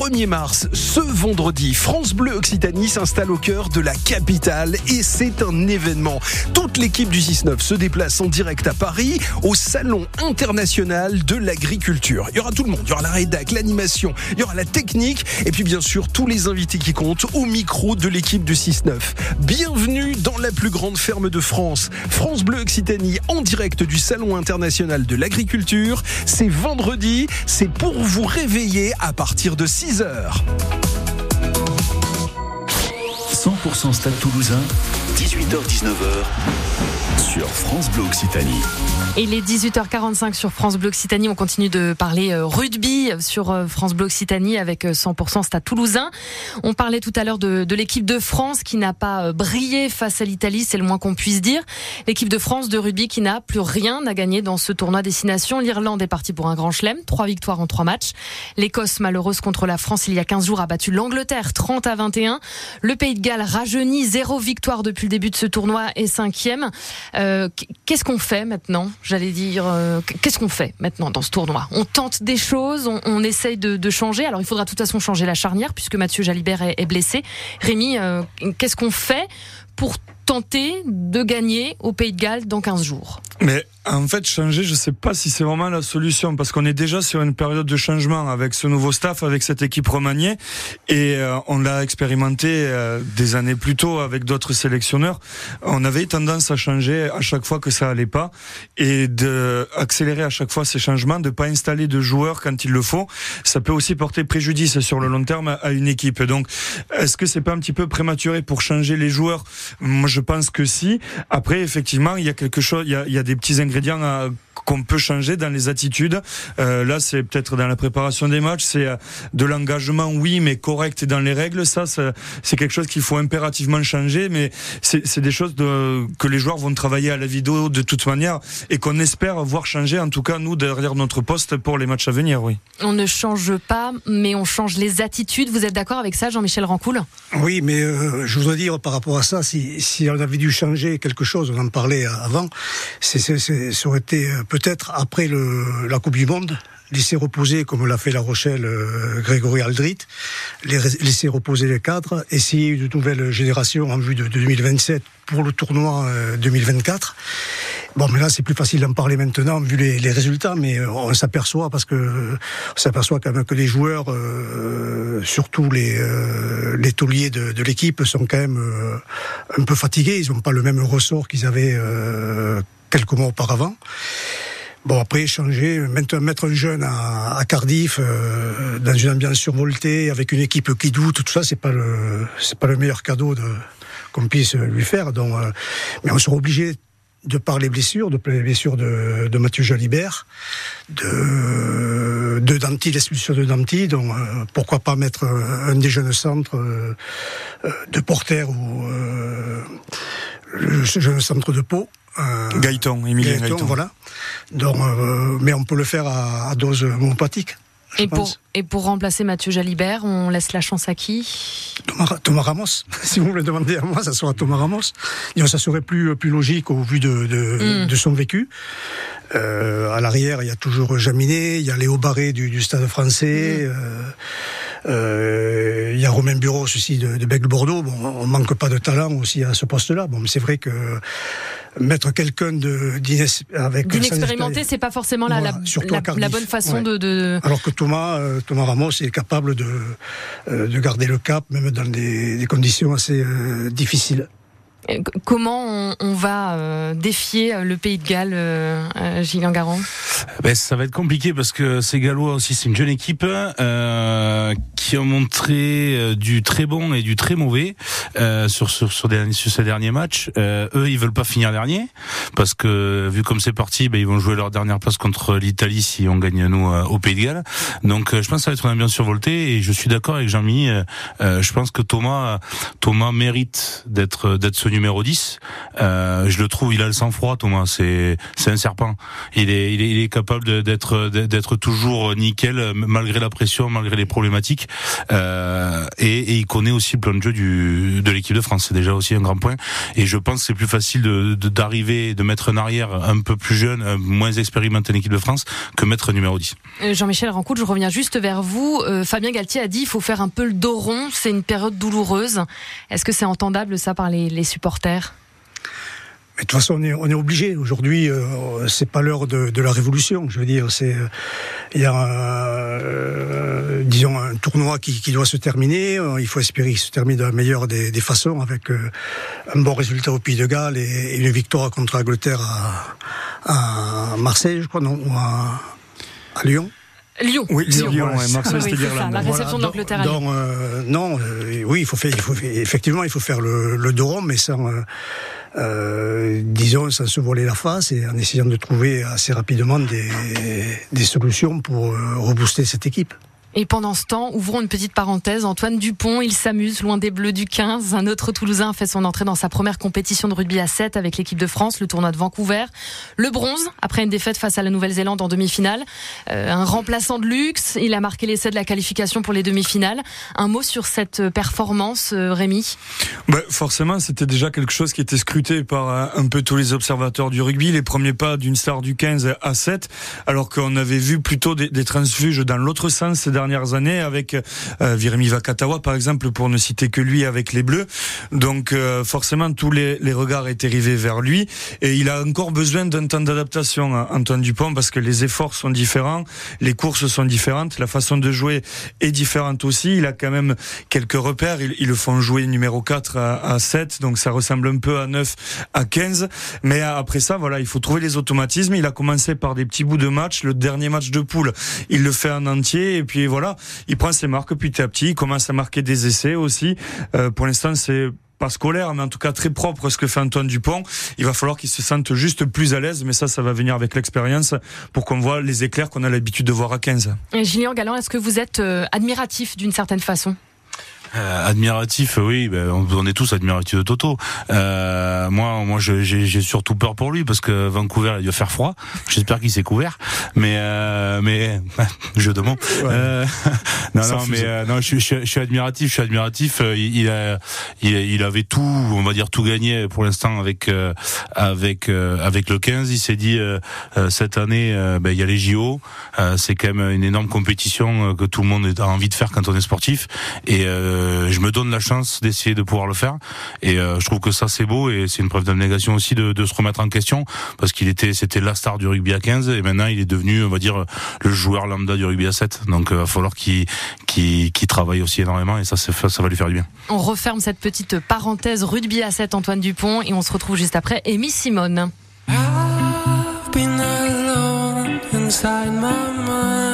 1er mars, ce vendredi, France Bleu Occitanie s'installe au cœur de la capitale et c'est un événement. Toute l'équipe du 6-9 se déplace en direct à Paris au Salon international de l'agriculture. Il y aura tout le monde, il y aura la rédac, l'animation, il y aura la technique et puis bien sûr tous les invités qui comptent au micro de l'équipe du 6-9. Bienvenue dans la plus grande ferme de France. France Bleu Occitanie en direct du Salon international de l'agriculture. C'est vendredi, c'est pour vous réveiller à partir de 6 heures. 100% Stade Toulousain, 18h-19h sur France Bleu Occitanie. Et les 18h45 sur France Bleu Occitanie, on continue de parler euh, rugby sur euh, France Bleu Occitanie avec euh, 100% Stade Toulousain. On parlait tout à l'heure de, de l'équipe de France qui n'a pas euh, brillé face à l'Italie, c'est le moins qu'on puisse dire. L'équipe de France de rugby qui n'a plus rien à gagner dans ce tournoi destination. L'Irlande est partie pour un grand chelem, trois victoires en trois matchs. L'Écosse, malheureuse contre la France il y a 15 jours, a battu l'Angleterre 30 à 21. Le Pays de Galles rajeuni, zéro victoire depuis le début de ce tournoi et cinquième. Euh, Qu'est-ce qu'on fait maintenant J'allais dire, euh, qu'est-ce qu'on fait maintenant dans ce tournoi? On tente des choses, on, essaye de, changer. Alors il faudra de toute façon changer la charnière puisque Mathieu Jalibert est, est blessé. Rémi, euh, qu'est-ce qu'on fait pour tenter de gagner au Pays de Galles dans 15 jours Mais en fait, changer, je sais pas si c'est vraiment la solution parce qu'on est déjà sur une période de changement avec ce nouveau staff, avec cette équipe remaniée et euh, on l'a expérimenté euh, des années plus tôt avec d'autres sélectionneurs. On avait tendance à changer à chaque fois que ça allait pas et de accélérer à chaque fois ces changements, de pas installer de joueurs quand il le faut. Ça peut aussi porter préjudice sur le long terme à une équipe. Donc, est-ce que c'est pas un petit peu prématuré pour changer les joueurs? Moi, pense que si. Après, effectivement, il y a quelque chose, il y a des petits ingrédients à qu'on peut changer dans les attitudes. Euh, là, c'est peut-être dans la préparation des matchs, c'est euh, de l'engagement, oui, mais correct et dans les règles. Ça, ça, c'est quelque chose qu'il faut impérativement changer, mais c'est des choses de, que les joueurs vont travailler à la vidéo de toute manière et qu'on espère voir changer, en tout cas nous derrière notre poste pour les matchs à venir. Oui. On ne change pas, mais on change les attitudes. Vous êtes d'accord avec ça, Jean-Michel Rancoul? Oui, mais euh, je voudrais dire par rapport à ça, si, si on avait dû changer quelque chose, on en parlait avant, ça aurait été euh, peut-être après la Coupe du Monde, laisser reposer, comme l'a fait La Rochelle, euh, Grégory Aldrit, laisser reposer les cadres, essayer une nouvelle génération en vue de, de 2027 pour le tournoi euh, 2024. Bon, mais là, c'est plus facile d'en parler maintenant, vu les, résultats, mais euh, on s'aperçoit, parce que on s'aperçoit quand même que les joueurs, euh, surtout les, euh, les tauliers de, de l'équipe, sont quand même euh, un peu fatigués. Ils n'ont pas le même ressort qu'ils avaient euh, quelques mois auparavant. Bon, après, changer, mettre, mettre un jeune à, Cardiff, euh, dans une ambiance survoltée, avec une équipe qui doute, tout ça, c'est pas le, c'est pas le meilleur cadeau de, qu'on puisse lui faire. Euh, mais on sera obligé, de par les blessures, de par les blessures de, Mathieu Jalibert, de, de Danti, l'expulsion de Danti, donc euh, pourquoi pas mettre un des jeunes centres de Porter ou le jeune centre de Pau. Euh, Gaëtan, Emilien Gaëtan. voilà. Donc, euh, mais on peut le faire à, à dose homéopathique. et pour, et pour remplacer Mathieu Jalibert, on laisse la chance à qui? Thomas, Thomas Ramos, (laughs) si vous me le demandez à moi, ça sera Thomas Ramos. Ça serait plus, plus logique au vu de, de, Mm. de son vécu. Euh, à l'arrière, il y a toujours Jaminet, il y a Léo Barré du, du Stade français, euh, euh, il y a Romain Bureau aussi de, de Bègle Bordeaux. Bon, on manque pas de talent aussi à ce poste-là. Bon, mais c'est vrai que mettre quelqu'un avec D'inexpérimenté, c'est pas forcément la, Voilà, la, la- bonne façon Ouais. de, de- Alors que Thomas, euh, Thomas Ramos est capable de, euh, de garder le cap, même dans des, des conditions assez euh, difficiles. Euh, Comment on, va euh, défier euh, le Pays de Galles, euh, Gilles Garand? Ben, ça va être compliqué parce que ces Gallois aussi, c'est une jeune équipe qui a montré du très bon et du très mauvais sur, sur, sur, ces derniers matchs. Eux, ils veulent pas finir dernier parce que vu comme c'est parti, ben, ils vont jouer leur dernière place contre l'Italie si on gagne nous euh, au Pays de Galles. Donc, je pense que ça va être une ambiance survoltée et je suis d'accord avec Jean-Mi. je pense que Thomas, Thomas mérite d'être ce numéro 10. Euh, je le trouve, il a le sang-froid, Thomas. C'est c'est un serpent. Il est il est, capable d'être d'être toujours nickel malgré la pression, malgré les problématiques. Euh, et, il connaît aussi le plan de jeu du de l'équipe de France. C'est déjà aussi un grand point. Et je pense que c'est plus facile de d'arriver, de, mettre un arrière un peu plus jeune, un moins expérimenté en équipe de France que mettre numéro 10. Euh, Jean-Michel Rancoul, je reviens juste vers vous. Fabien Galtier a dit il faut faire un peu le dos rond, c'est une période douloureuse. Est-ce que c'est entendable ça par les, les de toute façon, on est, obligé. Aujourd'hui, euh, c'est pas l'heure de, la révolution. Je veux dire, c'est euh, il y a, euh, disons, un tournoi qui, doit se terminer. Euh, Il faut espérer qu'il se termine de la meilleure des, façons, avec un bon résultat au Pays de Galles et, une victoire contre l'Angleterre à, Marseille, je crois, non, ou à Lyon. Lyon. Oui, Lyon, ouais, Marseille, Oui, c'était c'est ça, l'Irlande. la réception à Lyon. euh, non, euh, oui, il faut faire, il faut, effectivement, il faut faire le, le dos rond, mais sans, euh, euh, disons, sans se voler la face et en essayant de trouver assez rapidement des, des solutions pour euh, rebooster cette équipe. Et pendant ce temps, ouvrons une petite parenthèse. Antoine Dupont, il s'amuse loin des Bleus du 15. Un autre Toulousain fait son entrée dans sa première compétition de rugby à 7 avec l'équipe de France, le tournoi de Vancouver. Le bronze, après une défaite face à la Nouvelle-Zélande en demi-finale. Euh, un remplaçant de luxe, il a marqué l'essai de la qualification pour les demi-finales. Un mot sur cette performance, euh, Rémi? Bah, forcément, c'était déjà quelque chose qui était scruté par euh, un peu tous les observateurs du rugby, les premiers pas d'une star du 15 à 7, alors qu'on avait vu plutôt des, des transfuges dans l'autre sens dernières années avec euh, Vakatawa, par exemple, pour ne citer que lui avec les Bleus. Donc euh, forcément, tous les, regards étaient rivés vers lui, et il a encore besoin d'un temps d'adaptation, hein, Antoine Dupont, parce que les efforts sont différents, les courses sont différentes, la façon de jouer est différente aussi. Il a quand même quelques repères, ils, ils le font jouer numéro 4 à, à 7, donc ça ressemble un peu à 9, à 15. Mais après ça, voilà, il faut trouver les automatismes. Il a commencé par des petits bouts de match. Le dernier match de poule, il le fait en entier. Et puis voilà, il prend ses marques petit à petit. Il commence à marquer des essais aussi. Euh, pour l'instant, c'est pas scolaire, mais en tout cas très propre ce que fait Antoine Dupont. Il va falloir qu'il se sente juste plus à l'aise, mais ça, ça va venir avec l'expérience pour qu'on voit les éclairs qu'on a l'habitude de voir à 15. Et Julien Galland, est-ce que vous êtes euh, admiratif d'une certaine façon? Euh, admiratif, oui, ben, on, est tous admiratifs de Toto. Euh, moi, moi, je- j'ai surtout peur pour lui parce que Vancouver, il doit faire froid. J'espère qu'il s'est couvert, mais euh, mais jeu de mots. Euh, (laughs) non, Ça non, fuse. mais euh, non, je, je- je suis admiratif, je suis admiratif. Euh, Il, il a, il, il avait tout, on va dire tout gagné pour l'instant avec avec avec le 15. Il s'est dit cette année, ben, il y a les JO. Euh, c'est quand même une énorme compétition que tout le monde a envie de faire quand on est sportif. Et euh, je me donne la chance d'essayer de pouvoir le faire. Et euh, je trouve que ça c'est beau et c'est une preuve d'abnégation aussi de, de se remettre en question parce qu'il était, c'était la star du rugby à 15 et maintenant il est devenu, on va dire, le joueur lambda du rugby à 7. Donc il va falloir qu'il travaille aussi énormément et ça, ça va lui faire du bien. On referme cette petite parenthèse rugby à 7 Antoine Dupont et on se retrouve juste après Amy Simone. I've been alone inside my mind.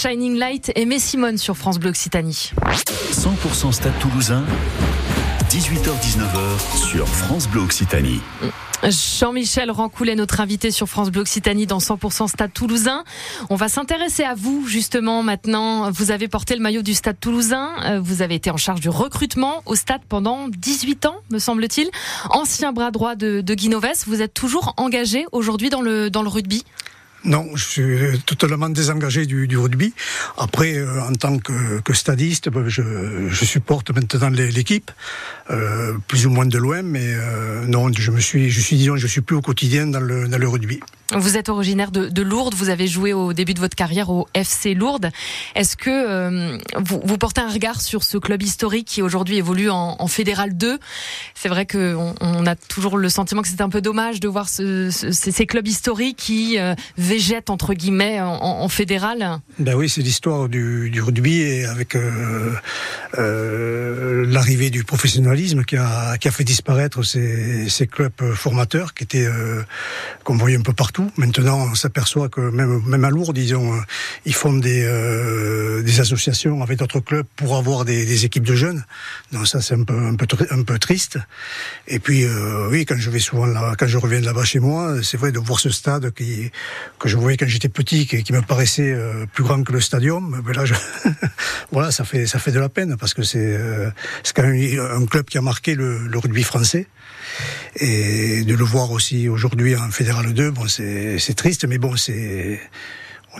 Shining Light et Simone sur France Bleu Occitanie. 100% Stade Toulousain, 18h-19h sur France Bleu Occitanie. Jean-Michel Rancoulet, notre invité sur France Bleu Occitanie dans 100% Stade Toulousain. On va s'intéresser à vous justement maintenant. Vous avez porté le maillot du Stade Toulousain. Euh, Vous avez été en charge du recrutement au Stade pendant 18 ans, me semble-t-il. Ancien bras droit de, de Guy Novès. Vous êtes toujours engagé aujourd'hui dans le, dans le rugby? Non, je suis totalement désengagé du, du rugby. Après, euh, en tant que, que stadiste, ben, je, supporte maintenant l'é- l'équipe, euh, plus ou moins de loin, mais euh, non, je me suis, je suis, disons, je suis plus au quotidien dans le, dans le rugby. Vous êtes originaire de, de Lourdes, vous avez joué au début de votre carrière au FC Lourdes. Est-ce que vous, portez un regard sur ce club historique qui aujourd'hui évolue en, en Fédéral 2 C'est vrai qu'on on a toujours le sentiment que c'est un peu dommage de voir ce, ce- ces ces clubs historiques qui végètent entre guillemets en, en- Fédéral. Ben oui, c'est l'histoire du, rugby et avec euh, euh, l'arrivée du professionnalisme qui a, fait disparaître ces, clubs formateurs qui étaient euh, qu'on voyait un peu partout. Maintenant, on s'aperçoit que même, à Lourdes, disons, ils font des, associations avec d'autres clubs pour avoir des, équipes de jeunes. Donc ça, c'est un peu, un peu, triste. Et puis, oui, quand je vais souvent là, quand je reviens de là-bas chez moi, c'est vrai de voir ce stade qui, que je voyais quand j'étais petit, qui, qui me paraissait euh, plus grand que le stadium, là, je... (laughs) voilà, ça fait ça fait de la peine parce que c'est euh, c'est quand même un club qui a marqué le, le rugby français et de le voir aussi aujourd'hui en fédéral 2, bon, c'est c'est triste, mais bon, c'est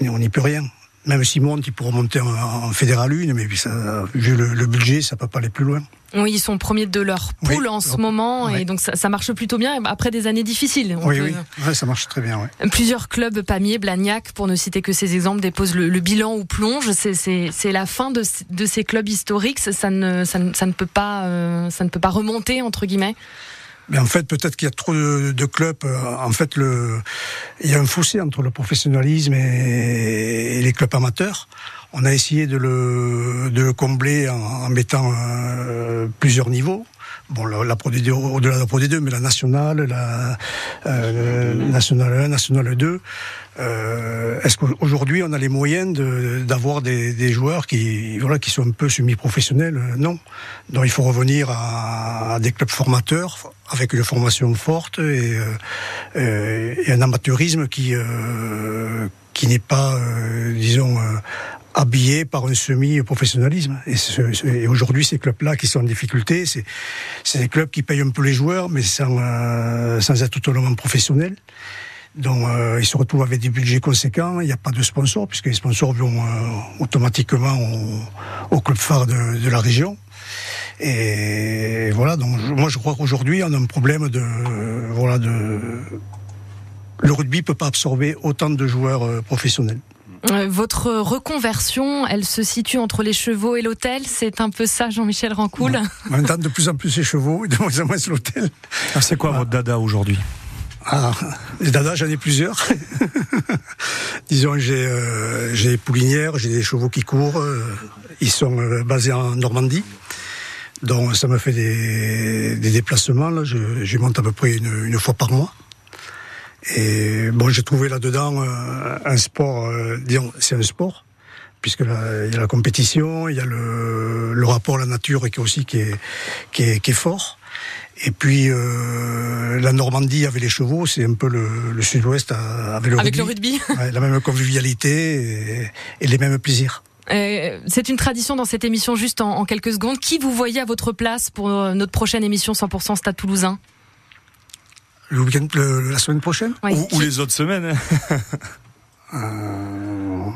on n'y peut rien. Même s'ils montent, ils pourront monter en, en fédéral 1, mais vu le, le budget, ça peut pas aller plus loin. Oui, ils sont premiers de leur poule Oui. en ce moment et donc ça, ça marche plutôt bien après des années difficiles. Oui, peut- oui, ouais, ça marche très bien. Ouais. Plusieurs clubs, Pamiers, Blagnac, pour ne citer que ces exemples, déposent le, le bilan ou plonge. C'est- C'est c'est la fin de, de ces clubs historiques. Ça ne, ça ne, ça ne peut pas, euh, ça ne peut pas remonter entre guillemets. Mais en fait, peut-être qu'il y a trop de, de clubs. euh, En fait, le, il y a un fossé entre le professionnalisme et, et les clubs amateurs. On a essayé de le, de le combler en, en mettant euh, plusieurs niveaux. Bon, la, la Pro D2, au-delà de la Pro D2, mais la nationale, la euh, nationale 1, nationale 2. Euh, Est-ce qu'aujourd'hui on a les moyens d'avoir des, des joueurs qui, voilà, qui sont un peu semi-professionnels? Euh, Non. Donc il faut revenir à, à des clubs formateurs avec une formation forte et, euh, euh, et un amateurisme qui, euh, qui n'est pas, euh, disons, euh, habillé par un semi-professionnalisme. Et, ce- et aujourd'hui, ces clubs-là qui sont en difficulté, c'est des clubs qui payent un peu les joueurs, mais sans, euh, sans être totalement professionnels. Donc euh, ils se retrouvent avec des budgets conséquents, il n'y a pas de sponsors, puisque les sponsors vont euh, automatiquement au, au club phare de, de la région. Et voilà, donc moi je crois qu'aujourd'hui on a un problème de euh, voilà de le rugby peut pas absorber autant de joueurs euh, professionnels. Euh, Votre reconversion, elle se situe entre les chevaux et l'hôtel. C'est un peu ça, Jean-Michel Rancoul. (laughs) On entend de plus en plus les chevaux et de moins en moins l'hôtel. Ah, C'est quoi votre dada aujourd'hui? Ah, les dadas, j'en ai plusieurs. (laughs) Disons, j'ai euh, j'ai des poulinières, j'ai des chevaux qui courent. euh, ils sont euh, basés en Normandie. Donc, ça me fait des, des déplacements. Là. Je, je monte à peu près une, une fois par mois. Et bon, j'ai trouvé là-dedans euh, un sport, euh, disons, c'est un sport, puisque là, il y a la compétition, il y a le, le rapport à la nature qui est aussi qui est, qui est, qui est fort. Et puis euh, la Normandie avec les chevaux, c'est un peu le, le Sud-Ouest avec le Avec rugby. le rugby. (laughs) Ouais, la même convivialité et, et les mêmes plaisirs. Euh, C'est une tradition dans cette émission, juste en, en quelques secondes. Qui vous voyez à votre place pour notre prochaine émission 100% Stade Toulousain? Le week-end, le- la semaine prochaine? Oui. ou, ou les autres semaines Euh,